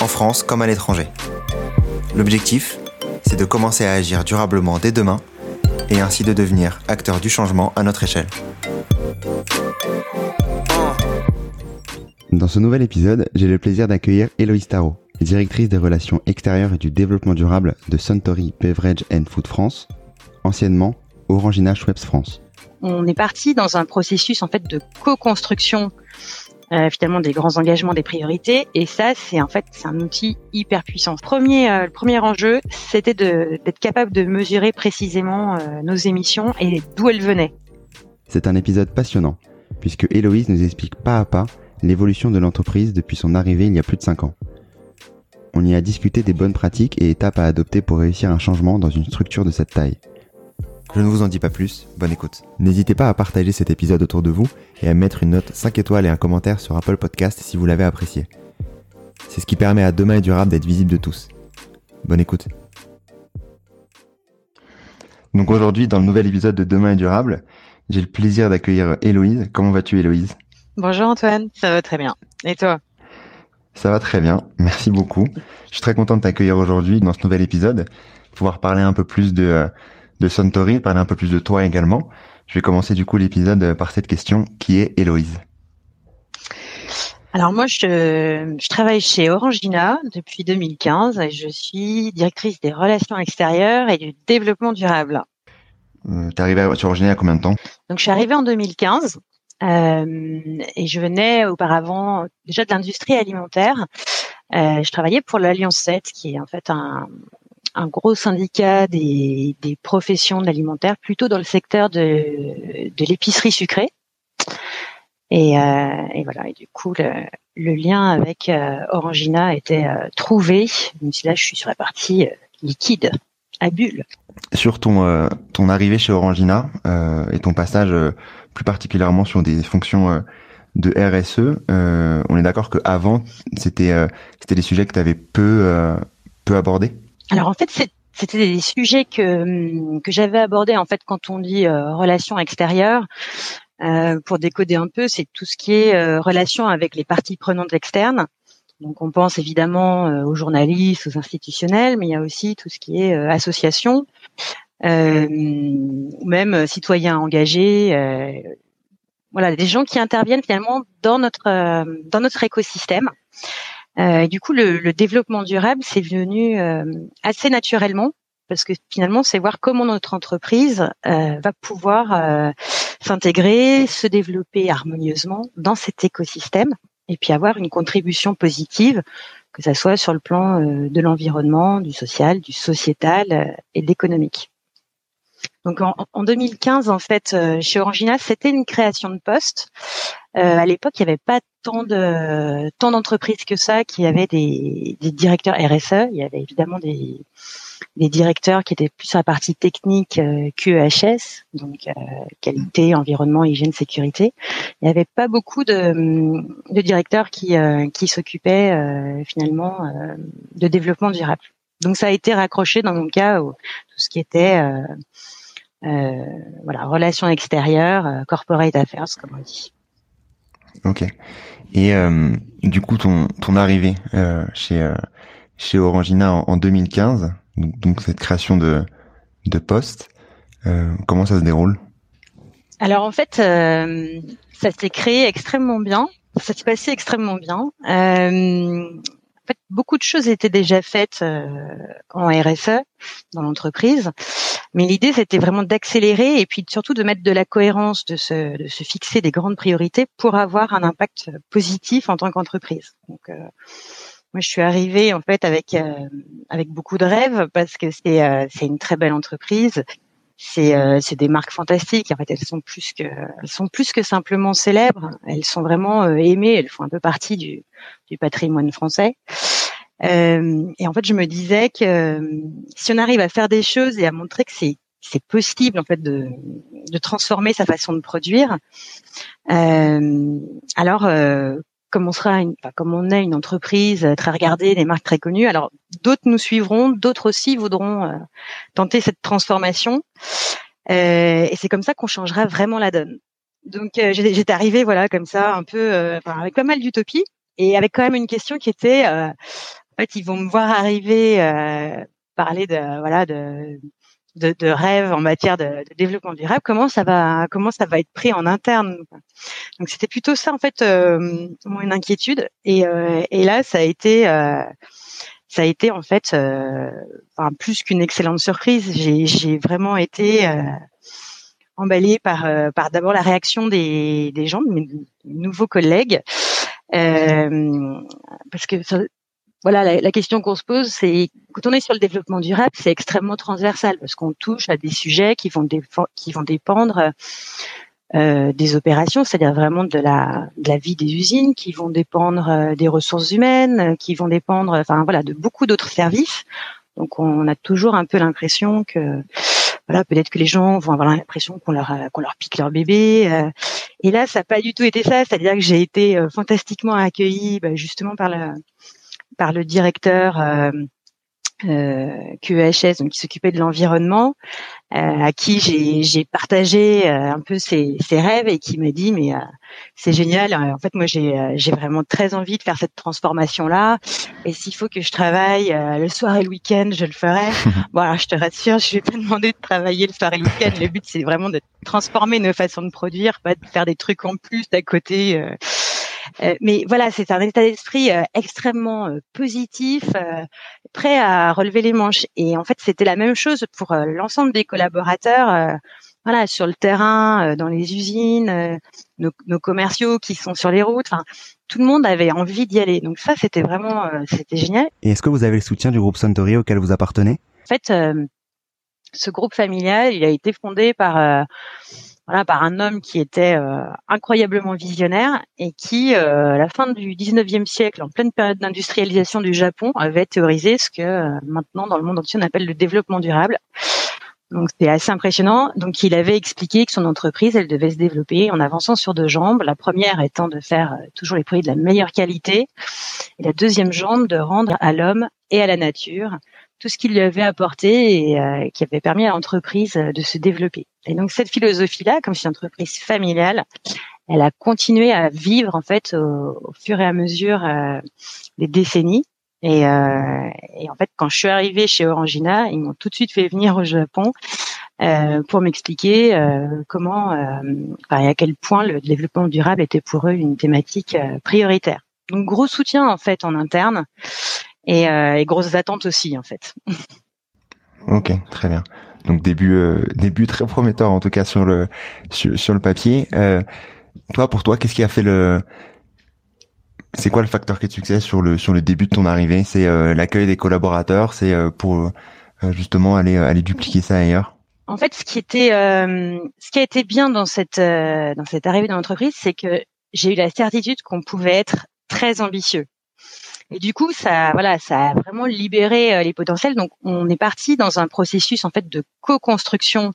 en France comme à l'étranger. L'objectif, c'est de commencer à agir durablement dès demain et ainsi de devenir acteur du changement à notre échelle. Dans ce nouvel épisode, j'ai le plaisir d'accueillir Héloïse Tarot, directrice des relations extérieures et du développement durable de Suntory Beverage and Food France, anciennement Orangina Schweppes France. On est parti dans un processus en fait de co-construction euh, finalement des grands engagements, des priorités. Et ça, c'est en fait c'est un outil hyper puissant. Premier, euh, le premier enjeu, c'était d'être capable de mesurer précisément euh, nos émissions et d'où elles venaient. C'est un épisode passionnant, puisque Héloïse nous explique pas à pas l'évolution de l'entreprise depuis son arrivée il y a plus de 5 ans. On y a discuté des bonnes pratiques et étapes à adopter pour réussir un changement dans une structure de cette taille. Je ne vous en dis pas plus, bonne écoute. N'hésitez pas à partager cet épisode autour de vous et à mettre une note 5 étoiles et un commentaire sur Apple Podcast si vous l'avez apprécié. C'est ce qui permet à Demain et Durable d'être visible de tous. Bonne écoute. Donc aujourd'hui, dans le nouvel épisode de Demain est durable, j'ai le plaisir d'accueillir Héloïse. Comment vas-tu Héloïse? Bonjour Antoine, ça va très bien. Et toi? Ça va très bien, merci beaucoup. Je suis très content de t'accueillir aujourd'hui dans ce nouvel épisode, pouvoir parler un peu plus de, euh, de Suntory, parler un peu plus de toi également. Je vais commencer du coup l'épisode par cette question qui est Héloïse? Alors moi, je, je, travaille chez Orangina depuis 2015 et je suis directrice des relations extérieures et du développement durable. Euh, T'es arrivée sur Orangina a combien de temps? Donc je suis arrivée en 2015 euh, et je venais auparavant déjà de l'industrie alimentaire. Euh, je travaillais pour l'Alliance 7, qui est en fait un, un gros syndicat des, des professions de l'alimentaire, plutôt dans le secteur de, de l'épicerie sucrée. Et, euh, et, voilà. Et du coup, le, le lien avec euh, Orangina était euh, trouvé. Même si là, je suis sur la partie euh, liquide, à bulle. Sur ton euh, ton arrivée chez Orangina et ton passage plus particulièrement sur des fonctions de RSE, on est d'accord que avant c'était c'était des sujets que tu avais peu peu abordés? Alors en fait, c'était des sujets que, que j'avais abordés en fait quand on dit euh, relations extérieures. Euh, pour décoder un peu, c'est tout ce qui est euh, relation avec les parties prenantes externes. Donc on pense évidemment euh, aux journalistes, aux institutionnels, mais il y a aussi tout ce qui est euh, association, ou même citoyens engagés. voilà, des gens qui interviennent finalement dans notre dans notre écosystème. Euh, et du coup, le, le développement durable, c'est venu euh, assez naturellement parce que finalement, c'est voir comment notre entreprise euh, va pouvoir euh, s'intégrer, se développer harmonieusement dans cet écosystème et puis avoir une contribution positive, que ça soit sur le plan euh, de l'environnement, du social, du sociétal et de l'économique. Donc en, en, 2015, en fait, chez Orangina, c'était une création de poste. Euh, à l'époque, il n'y avait pas tant de d'entreprises que ça qui avaient des, des, directeurs RSE. Il y avait évidemment des, des directeurs qui étaient plus sur la partie technique euh, QEHS, donc euh, qualité, environnement, hygiène, sécurité. Il n'y avait pas beaucoup de, de directeurs qui euh, qui s'occupaient euh, finalement euh, de développement durable. Donc ça a été raccroché dans mon cas au, tout ce qui était voilà relations extérieures, corporate affairs comme on dit. Ok. Et euh, du coup, ton, ton arrivée euh, chez, euh, chez Orangina en, en 2015, donc, donc, cette création de, de poste, euh, comment ça se déroule? Alors en fait, euh, ça s'est créé extrêmement bien. Ça s'est passé extrêmement bien. Euh, fait, beaucoup de choses étaient déjà faites en RSE dans l'entreprise. Mais l'idée, c'était vraiment d'accélérer et puis surtout de mettre de la cohérence, de se, de se, fixer des grandes priorités pour avoir un impact positif en tant qu'entreprise. Donc, euh, moi, je suis arrivée en fait avec euh, avec beaucoup de rêves parce que c'est euh, c'est une très belle entreprise. C'est euh, des marques fantastiques. En fait, elles sont plus que elles sont plus que simplement célèbres. Elles sont vraiment aimées. Elles font un peu partie du du patrimoine français. et en fait, je me disais que si on arrive à faire des choses et à montrer que c'est c'est possible en fait de, de transformer sa façon de produire. Euh, alors, euh, comme on sera, comme on est une entreprise très regardée, des marques très connues, alors d'autres nous suivront, d'autres aussi voudront euh, tenter cette transformation. Euh, et c'est comme ça qu'on changera vraiment la donne. Donc euh, j'étais arrivée voilà comme ça un peu avec pas mal d'utopie et avec quand même une question qui était en fait ils vont me voir arriver parler de voilà de de, de rêve en matière de, de, développement durable, comment ça va comment ça va être pris en interne. Donc c'était plutôt ça en fait euh, une inquiétude et, euh, et là ça a été euh, ça a été en fait euh, enfin, plus qu'une excellente surprise. J'ai, vraiment été euh, emballée par euh, par d'abord la réaction des, des gens, de mes nouveaux collègues, parce que voilà, la, question qu'on se pose, c'est quand on est sur le développement durable, c'est extrêmement transversal parce qu'on touche à des sujets qui vont, qui vont dépendre euh, des opérations, c'est-à-dire vraiment de la, de la vie des usines, qui vont dépendre euh, des ressources humaines, qui vont dépendre, enfin voilà, de beaucoup d'autres services. Donc on a toujours un peu l'impression que voilà, peut-être que les gens vont avoir l'impression qu'on leur qu'on leur pique leur bébé. Euh. et là, ça n'a pas du tout été ça. C'est-à-dire que j'ai été fantastiquement accueillie, bah, justement par le par le directeur euh, euh, QEHS, donc qui s'occupait de l'environnement, euh, à qui j'ai partagé euh, un peu ses, ses, rêves et qui m'a dit mais euh, c'est génial. En fait, moi j'ai j'ai vraiment très envie de faire cette transformation là. Et s'il faut que je travaille le soir et le week-end, je le ferai. bon, je te rassure, je vais pas demander de travailler le soir et le week-end. Le but c'est vraiment de transformer nos façons de produire, pas de faire des trucs en plus d'à côté. Euh, mais voilà, c'est un état d'esprit euh, extrêmement euh, positif, prêt à relever les manches. Et en fait, c'était la même chose pour l'ensemble des collaborateurs. voilà, sur le terrain, dans les usines, nos, nos, commerciaux qui sont sur les routes. Enfin, tout le monde avait envie d'y aller. Donc ça, c'était vraiment, c'était génial. Et est-ce que vous avez le soutien du groupe Suntory auquel vous appartenez? En fait, ce groupe familial, il a été fondé par voilà, par un homme qui était euh, incroyablement visionnaire et qui, euh, à la fin du 19e siècle, en pleine période d'industrialisation du Japon, avait théorisé ce que euh, maintenant dans le monde entier on appelle le développement durable. Donc c'est assez impressionnant. Donc il avait expliqué que son entreprise, elle devait se développer en avançant sur deux jambes. La première étant de faire toujours les produits de la meilleure qualité, et la deuxième jambe de rendre à l'homme et à la nature tout ce qu'il lui avait apporté et euh, qui avait permis à l'entreprise euh, de se développer. Et donc cette philosophie-là, comme c'est une entreprise familiale, elle a continué à vivre en fait au, fur et à mesure euh, des décennies. Et, euh, et, en fait, quand je suis arrivée chez Orangina, ils m'ont tout de suite fait venir au Japon euh, pour m'expliquer euh, comment et à quel point le développement durable était pour eux une thématique prioritaire. Donc gros soutien en fait en interne et, euh, et grosses attentes aussi en fait. ok, très bien. Donc début euh, début très prometteur en tout cas sur le sur, sur le papier. Euh, toi pour toi qu'est-ce qui a fait le c'est quoi le facteur qui de succès sur le sur le début de ton arrivée? C'est euh, l'accueil des collaborateurs, c'est euh, pour justement aller aller dupliquer ça ailleurs? En fait, ce qui était ce qui a été bien dans cette dans cette arrivée dans l'entreprise, c'est que j'ai eu la certitude qu'on pouvait être très ambitieux. Et du coup, ça, voilà, ça a vraiment libéré euh, les potentiels. Donc, on est parti dans un processus en fait de co-construction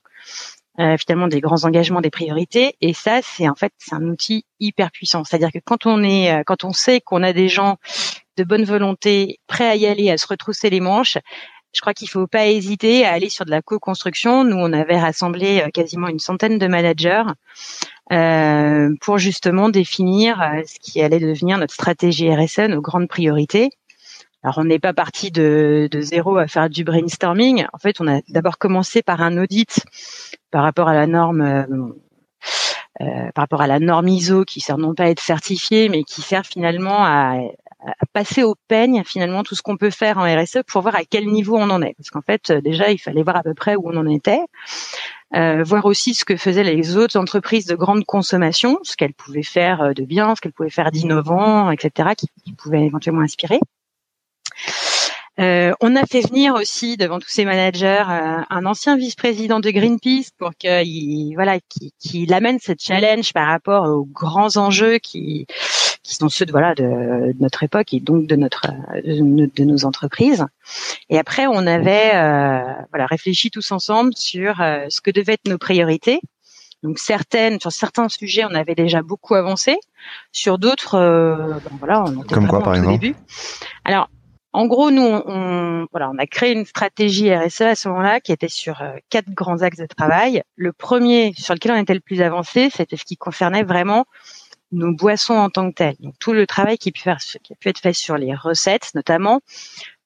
euh, finalement des grands engagements, des priorités. Et ça, c'est en fait c'est un outil hyper puissant. C'est-à-dire que quand on est, euh, quand on sait qu'on a des gens de bonne volonté prêts à y aller, à se retrousser les manches, je crois qu'il faut pas hésiter à aller sur de la co-construction. Nous, on avait rassemblé quasiment une centaine de managers euh, pour justement définir euh, ce qui allait devenir notre stratégie RSE, nos grandes priorités. Alors on n'est pas parti de, de, zéro à faire du brainstorming. En fait, on a d'abord commencé par un audit par rapport à la norme. Euh, euh, par rapport à la norme ISO qui sert non pas à être certifiée mais qui sert finalement à passer au peigne finalement tout ce qu'on peut faire en RSE pour voir à quel niveau on en est parce qu'en fait déjà il fallait voir à peu près où on en était euh, voir aussi ce que faisaient les autres entreprises de grande consommation, ce qu'elles pouvaient faire euh, de bien, ce qu'elles pouvaient faire d'innovant, etc., qui, pouvaient éventuellement inspirer. Euh, on a fait venir aussi devant tous ces managers euh, un ancien vice-président de Greenpeace pour qu'il voilà qu'il amène ce challenge par rapport aux grands enjeux qui qui sont ceux de voilà de, notre époque et donc de notre de, nos entreprises. Et après on avait euh, voilà réfléchi tous ensemble sur ce que devaient être nos priorités. Donc certaines sur certains sujets on avait déjà beaucoup avancé, sur d'autres ben voilà on était comme quoi par exemple. Début. Alors en gros, nous, on, voilà, on a créé une stratégie RSE à ce moment-là qui était sur euh, quatre grands axes de travail. Le premier sur lequel on était le plus avancé, c'était ce qui concernait vraiment nos boissons en tant que telles. Donc tout le travail qui a pu, faire, qui a pu être fait sur les recettes, notamment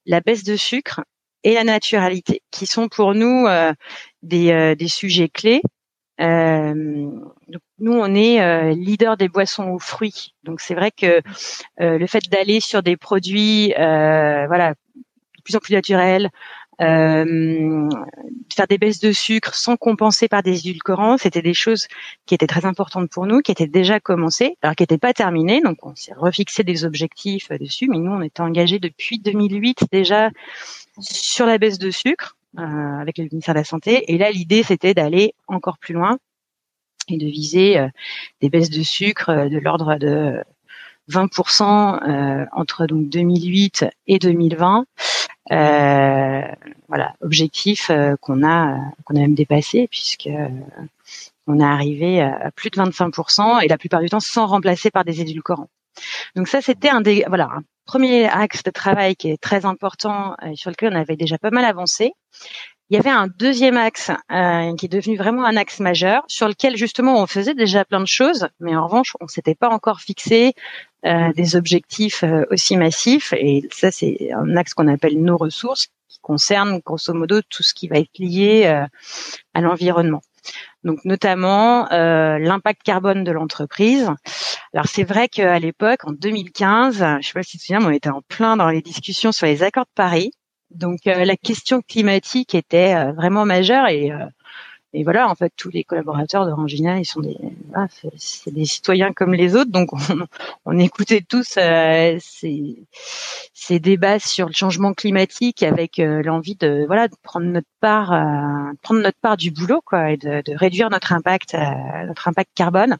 la baisse de sucre et la naturalité, qui sont pour nous euh, des, euh, des sujets clés euh, nous, on est leader des boissons aux fruits. Donc c'est vrai que le fait d'aller sur des produits, voilà, de plus en plus naturels, euh, faire des baisses de sucre sans compenser par des édulcorants, c'était des choses qui étaient très importantes pour nous, qui étaient déjà commencées, alors qui n'étaient pas terminées. Donc on s'est refixé des objectifs dessus, mais nous on était engagés depuis 2008 déjà sur la baisse de sucre. Euh, avec le ministère de la Santé. Et là, l'idée, c'était d'aller encore plus loin et de viser euh, des baisses de sucre euh, de l'ordre de 20% entre donc 2008 et 2020. Voilà, objectif qu'on a qu'on a même dépassé puisque on est arrivé à plus de 25% et la plupart du temps sans remplacer par des édulcorants. Donc ça, c'était un des voilà un premier axe de travail qui est très important et sur lequel on avait déjà pas mal avancé. Il y avait un deuxième axe euh, qui est devenu vraiment un axe majeur, sur lequel justement on faisait déjà plein de choses, mais en revanche on s'était pas encore fixé euh, des objectifs euh, aussi massifs. Et ça c'est un axe qu'on appelle nos ressources, qui concerne grosso modo tout ce qui va être lié à l'environnement. Donc notamment l'impact carbone de l'entreprise. Alors c'est vrai qu'à l'époque, en 2015, je sais pas si tu te souviens, on était en plein dans les discussions sur les accords de Paris. Donc euh, la question climatique était euh, vraiment majeure et euh, et voilà, en fait, tous les collaborateurs d'Orangina, ils sont des, citoyens comme les autres, donc on, on écoutait tous ces, débats sur le changement climatique avec l'envie de, voilà, de prendre notre part, prendre notre part du boulot, quoi, et de, de réduire notre impact, notre impact carbone.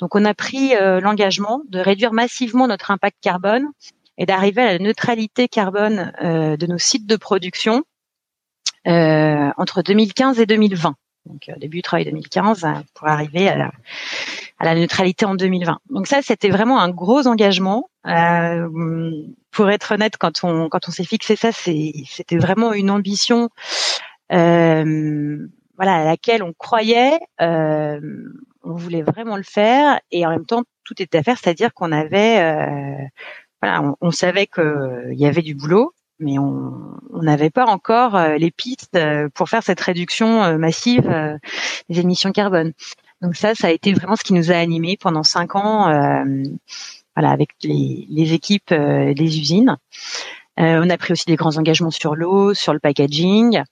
Donc, on a pris l'engagement de réduire massivement notre impact carbone et d'arriver à la neutralité carbone euh, de nos sites de production euh, entre 2015 et 2020. Donc euh, début du travail 2015 pour arriver à la, à la neutralité en 2020. Donc ça, c'était vraiment un gros engagement. pour être honnête, quand on quand on s'est fixé ça, c'était vraiment une ambition, voilà, à laquelle on croyait. on voulait vraiment le faire et en même temps tout était à faire, c'est-à-dire qu'on avait voilà, on, savait qu'il y avait du boulot, mais on n'avait pas encore euh, les pistes euh, pour faire cette réduction euh, massive des émissions carbone. Donc ça, ça a été vraiment ce qui nous a animés pendant cinq ans, voilà, avec les, les équipes des usines. On a pris aussi des grands engagements sur l'eau, sur le packaging.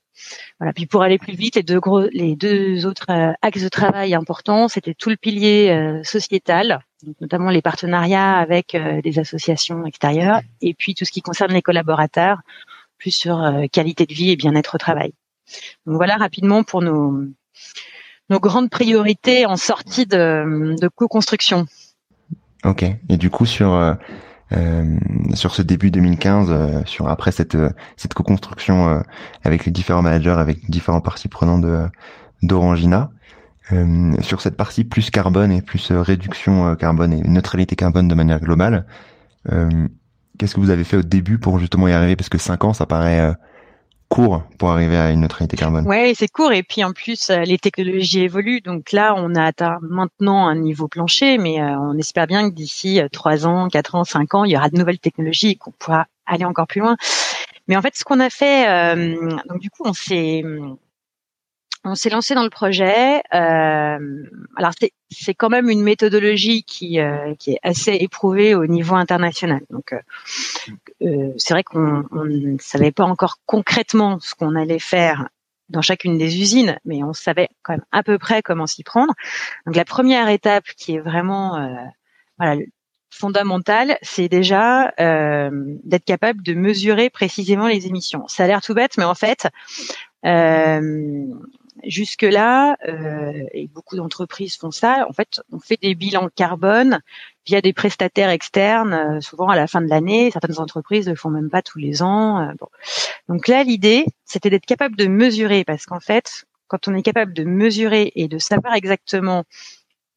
Voilà. Puis pour aller plus vite, les deux gros, les deux autres axes de travail importants, c'était tout le pilier sociétal notamment les partenariats avec euh, des associations extérieures, et puis tout ce qui concerne les collaborateurs, plus sur euh, qualité de vie et bien-être au travail. Donc voilà rapidement pour nos, nos grandes priorités en sortie de, de co-construction. Ok. Et du coup sur euh, sur ce début 2015, sur après cette cette co-construction avec les différents managers, avec différents parties prenantes de d'Orangina, euh, sur cette partie plus carbone et plus euh, réduction euh, carbone et neutralité carbone de manière globale, qu'est-ce que vous avez fait au début pour justement y arriver? Parce que 5 ans, ça paraît court pour arriver à une neutralité carbone. Ouais, c'est court et puis en plus les technologies évoluent. Donc là, on a atteint maintenant un niveau plancher, mais on espère bien que d'ici 3 ans, 4 ans, 5 ans, il y aura de nouvelles technologies et qu'on pourra aller encore plus loin. Mais en fait, ce qu'on a fait, donc du coup, on s'est on s'est lancé dans le projet. Euh, alors c'est quand même une méthodologie qui euh, qui est assez éprouvée au niveau international. Donc euh, euh c'est vrai qu'on ne savait pas encore concrètement ce qu'on allait faire dans chacune des usines, mais on savait quand même à peu près comment s'y prendre. Donc la première étape qui est vraiment euh, voilà fondamentale, c'est déjà euh, d'être capable de mesurer précisément les émissions. Ça a l'air tout bête, mais en fait, euh, jusque-là, euh, et beaucoup d'entreprises font ça, en fait, on fait des bilans carbone via des prestataires externes, euh, souvent à la fin de l'année. Certaines entreprises ne le font même pas tous les ans. Euh, bon. Donc là, l'idée, c'était d'être capable de mesurer, parce qu'en fait, quand on est capable de mesurer et de savoir exactement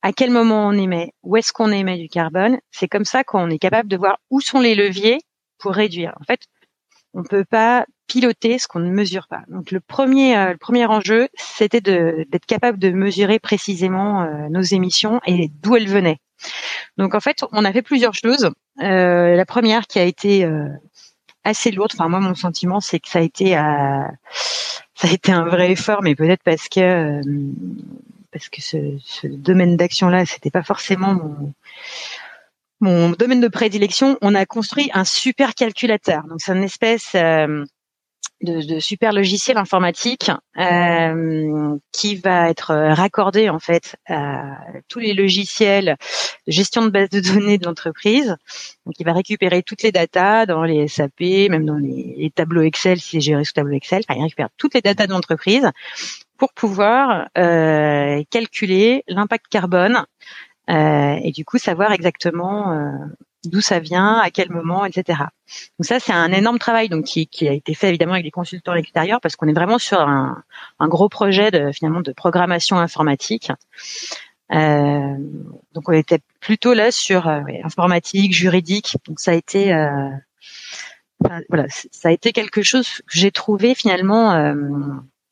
à quel moment on émet, où est-ce qu'on émet du carbone, c'est comme ça qu'on est capable de voir où sont les leviers pour réduire. En fait, on peut pas piloter ce qu'on ne mesure pas. Donc le premier, euh, le premier enjeu, c'était d'être capable de mesurer précisément euh, nos émissions et d'où elles venaient. Donc en fait, on a fait plusieurs choses. Euh, la première qui a été assez lourde. Enfin moi, mon sentiment, c'est que ça a été ça a été un vrai effort, mais peut-être parce que parce que ce, ce domaine d'action-là, c'était pas forcément mon mon domaine de prédilection, on a construit un super calculateur. Donc c'est une espèce euh, de, de, super logiciel informatique euh, qui va être raccordé en fait à tous les logiciels de gestion de base de données de l'entreprise. Donc il va récupérer toutes les datas dans les SAP, même dans les, tableaux Excel si c'est géré sous tableau Excel. Enfin, il récupère toutes les datas de l'entreprise pour pouvoir euh, calculer l'impact carbone euh, et du coup savoir exactement euh, d'où ça vient, à quel moment, etc. Donc ça, c'est un énorme travail donc qui, qui, a été fait évidemment avec des consultants extérieurs parce qu'on est vraiment sur un, un, gros projet de finalement de programmation informatique. Euh, donc on était plutôt là sur euh, informatique, juridique. Donc ça a été euh, voilà, ça a été quelque chose que j'ai trouvé finalement, euh,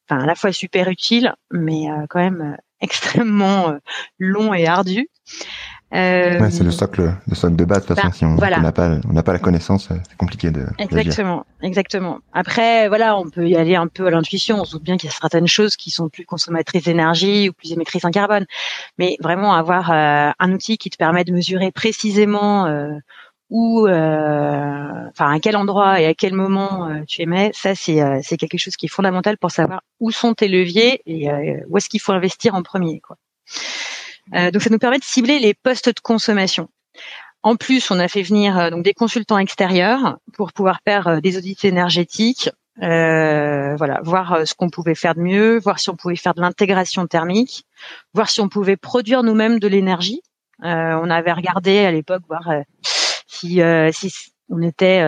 enfin à la fois super utile, mais quand même extrêmement long et ardu. Euh, ouais, c'est le socle, le socle de base. De toute façon, bah, si on n'a pas, on n'a pas la connaissance, c'est compliqué de. Exactement, exactement. Après, voilà, on peut y aller un peu à l'intuition. On se doute bien qu'il y a certaines choses qui sont plus consommatrices d'énergie ou plus émettrices en carbone, mais vraiment avoir euh, un outil qui te permet de mesurer précisément euh, où, euh, enfin, à quel endroit et à quel moment tu émets, ça, c'est c'est quelque chose qui est fondamental pour savoir où sont tes leviers et où est-ce qu'il faut investir en premier, quoi. Euh, donc ça nous permet de cibler les postes de consommation. En plus, on a fait venir euh, donc des consultants extérieurs pour pouvoir faire euh, des audits énergétiques, euh, voilà, voir ce qu'on pouvait faire de mieux, voir si on pouvait faire de l'intégration thermique, voir si on pouvait produire nous-mêmes de l'énergie. Euh, on avait regardé à l'époque voir si, si on était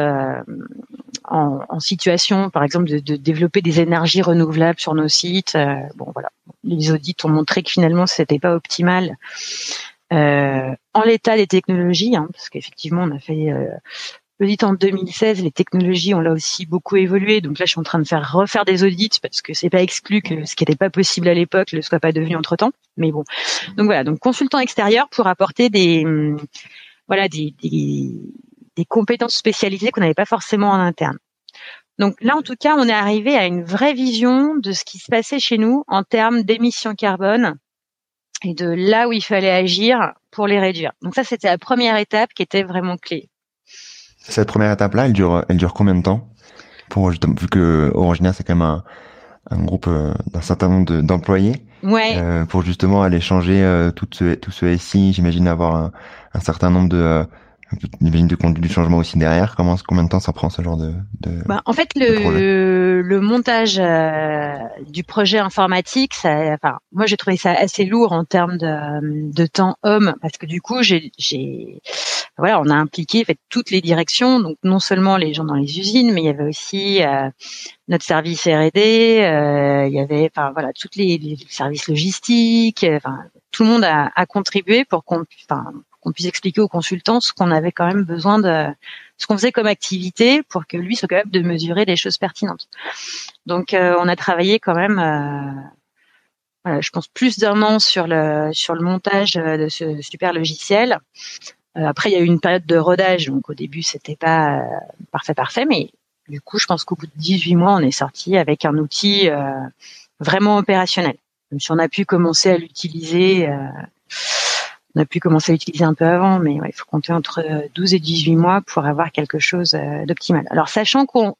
en, en, situation, par exemple, de, développer des énergies renouvelables sur nos sites. bon, voilà les audits ont montré que finalement c'était pas optimal euh, en l'état des technologies, hein, parce qu'effectivement on a fait euh, l'audit en 2016, les technologies ont là aussi beaucoup évolué, donc là je suis en train de faire refaire des audits parce que c'est pas exclu que ce qui n'était pas possible à l'époque ne soit pas devenu entre temps, mais bon. Donc voilà, donc consultant extérieur pour apporter des voilà des, des, des compétences spécialisées qu'on n'avait pas forcément en interne. Donc là, en tout cas, on est arrivé à une vraie vision de ce qui se passait chez nous en termes d'émissions carbone et de là où il fallait agir pour les réduire. Donc ça, c'était la première étape qui était vraiment clé. Cette première étape-là, elle dure, elle dure combien de temps? Pour vu que Orangina, c'est quand même un, groupe euh, d'un certain nombre d'employés. Euh, pour justement aller changer euh, tout ce tout ce SI, j'imagine avoir un, un, certain nombre de J'imagine de conduite du changement aussi derrière. Comment, combien de temps ça prend ce genre de, de bah, En fait, le, le montage euh, du projet informatique, ça, enfin, moi j'ai trouvé ça assez lourd en termes de, de temps homme, parce que du coup, j'ai, voilà, on a impliqué fait toutes les directions, donc non seulement les gens dans les usines, mais il y avait aussi euh, notre service R&D, euh, il y avait, enfin voilà, toutes les, les services logistiques, enfin tout le monde a, a contribué pour qu'on, enfin qu'on puisse expliquer aux consultants ce qu'on avait quand même besoin de, ce qu'on faisait comme activité pour que lui soit capable de mesurer des choses pertinentes. Donc, euh, on a travaillé quand même, euh, je pense, plus d'un an sur le sur le montage de ce super logiciel. Euh, après, il y a eu une période de rodage, donc au début, c'était pas parfait, parfait, mais du coup, je pense qu'au bout de 18 mois, on est sorti avec un outil vraiment opérationnel. Même si on a pu commencer à l'utiliser on a pu commencer à l'utiliser un peu avant, mais il faut compter entre 12 et 18 mois pour avoir quelque chose d'optimal. Alors sachant qu'on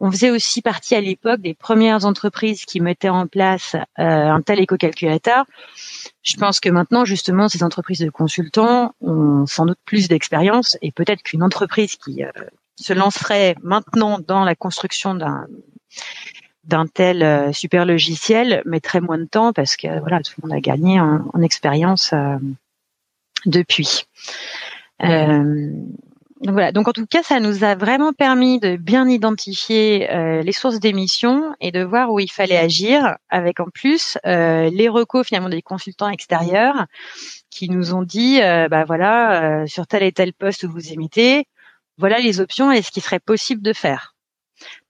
on faisait aussi partie à l'époque des premières entreprises qui mettaient en place un tel éco-calculateur, je pense que maintenant, justement, ces entreprises de consultants ont sans doute plus d'expérience et peut-être qu'une entreprise qui se lancerait maintenant dans la construction d'un d'un tel euh, super logiciel mettrait moins de temps parce que voilà tout le monde a gagné en, expérience euh, depuis. Euh, donc voilà. Donc en tout cas, ça nous a vraiment permis de bien identifier les sources d'émissions et de voir où il fallait agir, avec en plus les recos finalement des consultants extérieurs qui nous ont dit, bah voilà, sur tel et tel poste où vous émettez, voilà les options et ce qui serait possible de faire.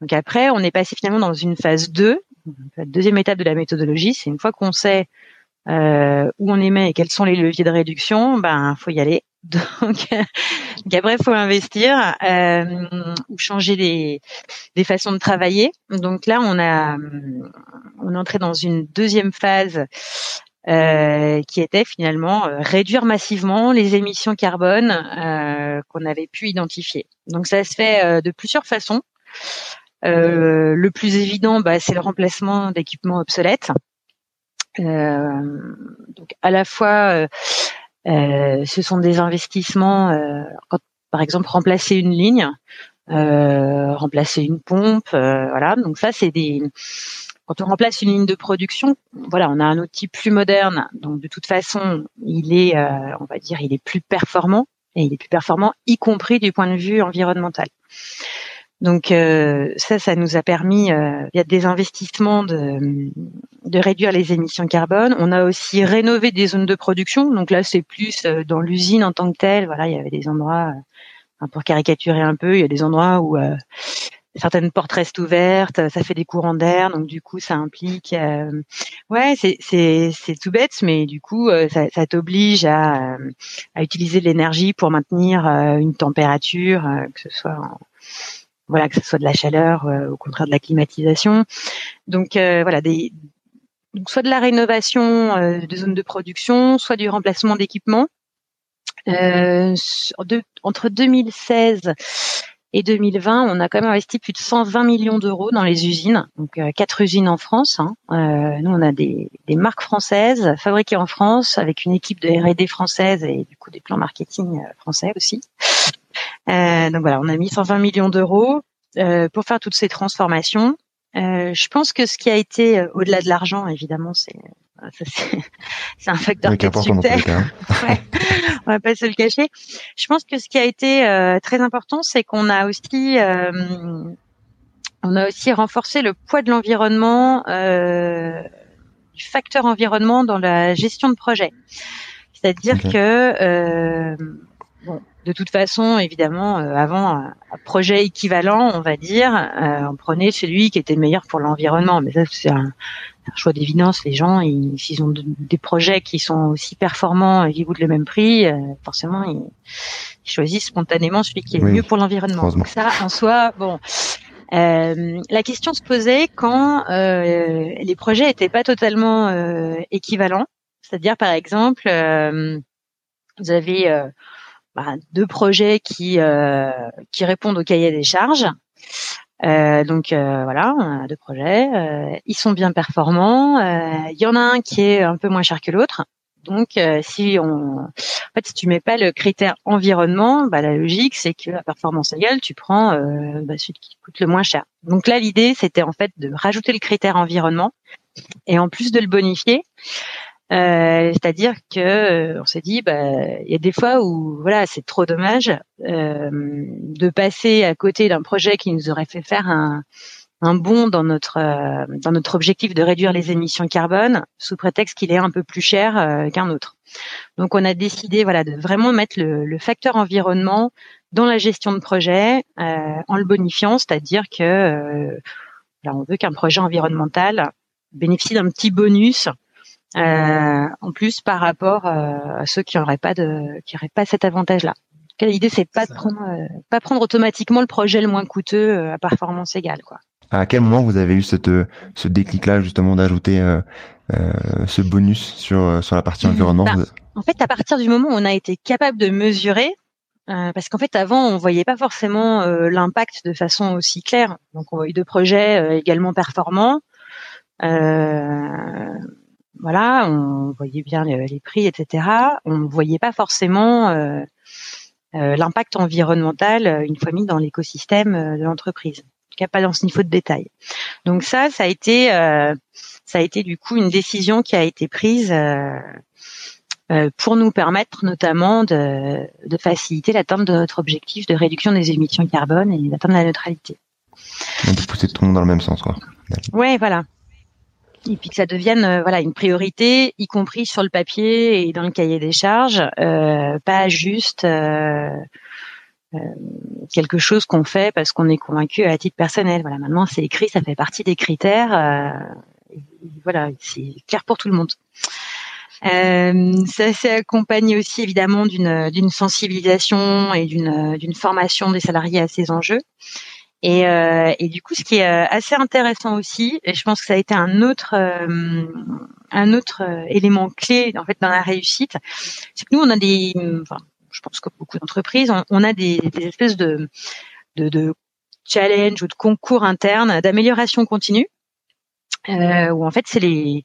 Donc après, on est passé finalement dans une phase 2, la deuxième étape de la méthodologie, c'est une fois qu'on sait euh, où on émet et quels sont les leviers de réduction, ben faut y aller. Donc, après, il faut investir euh, ou changer des, des façons de travailler. Donc là, on a on est entré dans une deuxième phase euh, qui était finalement euh, réduire massivement les émissions carbone euh, qu'on avait pu identifier. Donc ça se fait de plusieurs façons. le plus évident, bah, c'est le remplacement d'équipements obsolètes. Donc à la fois, ce sont des investissements. quand, par exemple, remplacer une ligne, remplacer une pompe, voilà. Donc ça, c'est des quand on remplace une ligne de production, voilà, on a un outil plus moderne, donc de toute façon, il est, euh, on va dire, il est plus performant et il est plus performant, y compris du point de vue environnemental. Donc euh, ça, ça nous a permis, euh, via des investissements, de, de réduire les émissions carbone. On a aussi rénové des zones de production. Donc là, c'est plus dans l'usine en tant que telle. Voilà, il y avait des endroits, pour caricaturer un peu, il y a des endroits où certaines portes restent ouvertes, ça fait des courants d'air, donc du coup ça implique, euh, ouais, c'est c'est c'est tout bête, mais du coup euh, ça, ça t'oblige à euh, à utiliser de l'énergie pour maintenir une température, que ce soit voilà que ce soit de la chaleur, au contraire de la climatisation. Donc voilà des donc soit de la rénovation de zones de production, soit du remplacement d'équipements. entre 2016 et 2020, on a quand même investi plus de 120 millions d'euros dans les usines, donc euh, quatre usines en France. Hein. Euh, nous, on a des, des, marques françaises fabriquées en France avec une équipe de R&D française et du coup des plans marketing euh, français aussi. Euh, donc voilà, on a mis 120 millions d'euros euh, pour faire toutes ces transformations. je pense que ce qui a été au-delà de l'argent, évidemment, c'est c'est un facteur de succès. Hein. ouais, on va pas se le cacher. Je pense que ce qui a été euh, très important, c'est qu'on a aussi euh, on a aussi renforcé le poids de l'environnement, euh, du facteur environnement dans la gestion de projet. C'est-à-dire que bon, de toute façon, évidemment, avant un, projet équivalent, on va dire, on prenait celui qui était le meilleur pour l'environnement. Mais ça, c'est un, un choix d'évidence. Les gens, s'ils ont des projets qui sont aussi performants et qui coûtent le même prix, euh, forcément, ils, choisissent spontanément celui qui est le mieux pour l'environnement. Donc ça, en soi, bon. Euh, la question se posait quand euh, les projets n'étaient pas totalement équivalents. C'est-à-dire, par exemple, vous avez bah, deux projets qui qui répondent au cahier des charges. Euh, donc euh, voilà, deux projets. Euh, ils sont bien performants. Il y en a un qui est un peu moins cher que l'autre. Donc si on, en fait, si tu mets pas le critère environnement, bah, la logique c'est que la performance égale, tu prends bah, celui qui coûte le moins cher. Donc là, l'idée c'était en fait de rajouter le critère environnement et en plus de le bonifier. Euh, c'est-à-dire que euh, on s'est dit, bah, il y a des fois où voilà, c'est trop dommage euh, de passer à côté d'un projet qui nous aurait fait faire un, un bond dans notre dans notre objectif de réduire les émissions carbone sous prétexte qu'il est un peu plus cher qu'un autre. Donc on a décidé voilà de vraiment mettre le, le facteur environnement dans la gestion de projet en le bonifiant, c'est-à-dire que là, on veut qu'un projet environnemental bénéficie d'un petit bonus euh, en plus par rapport euh, à ceux qui n'auraient pas de qui auraient pas cet avantage-là. L'idée c'est pas de prendre euh, pas prendre automatiquement le projet le moins coûteux à performance égale quoi. À quel moment vous avez eu cette ce déclic là justement d'ajouter ce bonus sur sur la partie environnement bah, En fait, à partir du moment où on a été capable de mesurer, euh, parce qu'en fait, avant, on voyait pas forcément euh, l'impact de façon aussi claire. Donc, on voyait deux projets euh, également performants. Voilà, on voyait bien les, prix, etc. On ne voyait pas forcément l'impact environnemental une fois mis dans l'écosystème de l'entreprise. En tout cas, pas dans ce niveau de détail. Donc ça, ça a été, ça a été du coup une décision qui a été prise euh, pour nous permettre notamment de, de faciliter l'atteinte de notre objectif de réduction des émissions carbone et d'atteindre la neutralité. De pousser tout le monde dans le même sens, quoi. Ouais, voilà. Et puis que ça devienne euh, voilà une priorité, y compris sur le papier et dans le cahier des charges, euh, pas juste euh, euh quelque chose qu'on fait parce qu'on est convaincu à titre personnel. Voilà, maintenant c'est écrit, ça fait partie des critères. Et voilà, c'est clair pour tout le monde. Euh, ça s'est accompagné aussi évidemment d'une sensibilisation et d'une formation des salariés à ces enjeux. Et, euh, et, du coup, ce qui est euh, assez intéressant aussi, et je pense que ça a été un autre euh, un autre élément clé en fait dans la réussite, c'est que nous on a des, enfin, je pense que beaucoup d'entreprises, on, on, a des, des espèces de, de de challenge ou de concours internes d'amélioration continue euh, où en fait c'est les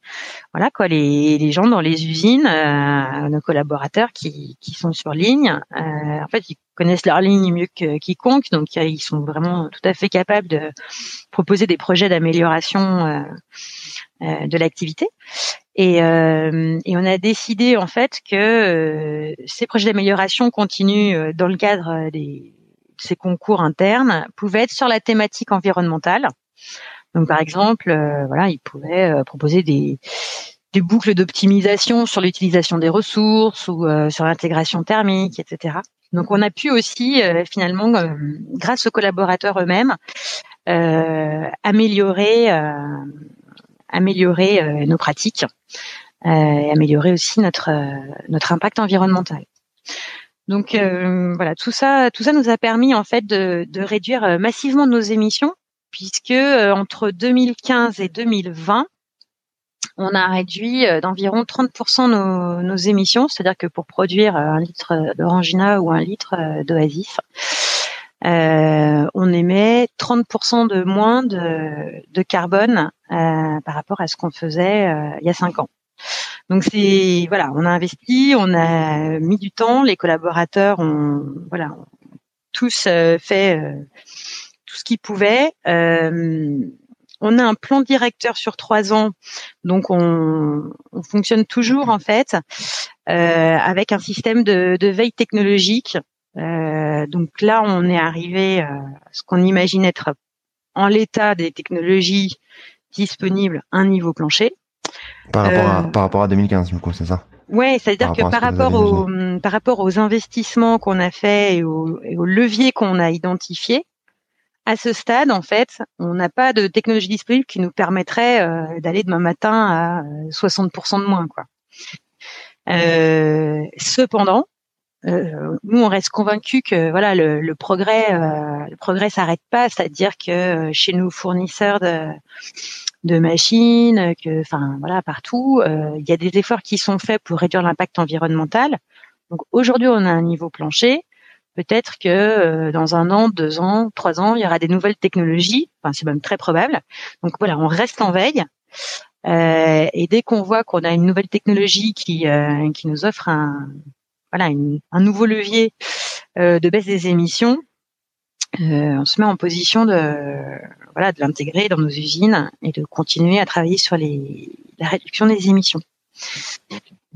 voilà quoi les, les gens dans les usines, euh, nos collaborateurs qui, qui sont sur ligne, euh, en fait ils connaissent leur ligne mieux que quiconque, donc ils sont vraiment tout à fait capables de proposer des projets d'amélioration euh, euh, de l'activité. Et, euh, et, on a décidé en fait que ces projets d'amélioration continue dans le cadre des ces concours internes pouvaient être sur la thématique environnementale. Donc par exemple, euh, voilà, ils pouvaient euh, proposer des, des boucles d'optimisation sur l'utilisation des ressources ou euh, sur l'intégration thermique, etc. Donc on a pu aussi finalement, grâce aux collaborateurs eux-mêmes, améliorer améliorer nos pratiques et améliorer aussi notre impact environnemental. Donc voilà, tout ça, tout ça nous a permis en fait de, de réduire massivement nos émissions puisque euh, entre 2015 et 2020, on a réduit euh, d'environ 30% nos, émissions, c'est-à-dire que pour produire euh, un litre d'orangina ou un litre d'oasis, on émet 30% de moins de, carbone par rapport à ce qu'on faisait il y a cinq ans. Donc c'est voilà, on a investi, on a mis du temps, les collaborateurs ont voilà tous fait ce qu'ils pouvaient. Euh, on a un plan directeur sur trois ans, donc on, fonctionne toujours en fait euh, avec un système de, veille technologique. Euh, donc là, on est arrivé à ce qu'on imagine être en l'état des technologies disponibles un niveau plancher. Par rapport, à, par rapport à 2015, du coup, c'est ça? Ouais, c'est-à-dire que par rapport aux par rapport aux investissements qu'on a faits et aux, et aux leviers qu'on a identifiés, à ce stade, en fait, on n'a pas de technologie disponible qui nous permettrait euh, d'aller demain matin à 60% euh, de moins, quoi. Euh, cependant, nous, on reste convaincus que voilà, le, le progrès, le progrès s'arrête pas, c'est-à-dire que chez nos fournisseurs de, de machines, que, enfin, voilà, partout, il y a des efforts qui sont faits pour réduire l'impact environnemental. Donc aujourd'hui, on a un niveau plancher peut-être que euh, dans un an, deux ans, trois ans, il y aura des nouvelles technologies. Enfin, c'est même très probable. Donc voilà, on reste en veille. Euh, et dès qu'on voit qu'on a une nouvelle technologie qui euh, qui nous offre un voilà un nouveau levier de baisse des émissions, on se met en position de voilà de l'intégrer dans nos usines et de continuer à travailler sur les la réduction des émissions.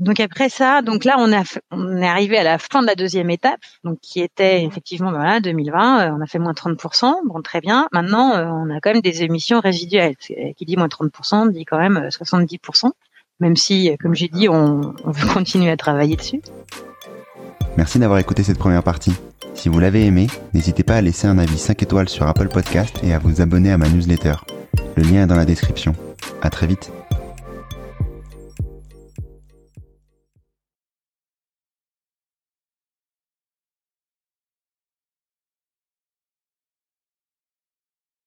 Donc après ça, donc là on, a, on est arrivé à la fin de la deuxième étape, donc qui était effectivement voilà 2020, euh, on a fait moins 30%, bon très bien. Maintenant euh, on a quand même des émissions résiduelles. Qui dit moins 30% dit quand même 70%, euh, même si comme j'ai dit on, on veut continuer à travailler dessus. Merci d'avoir écouté cette première partie. Si vous l'avez aimé, n'hésitez pas à laisser un avis 5 étoiles sur Apple Podcast et à vous abonner à ma newsletter. Le lien est dans la description. À très vite.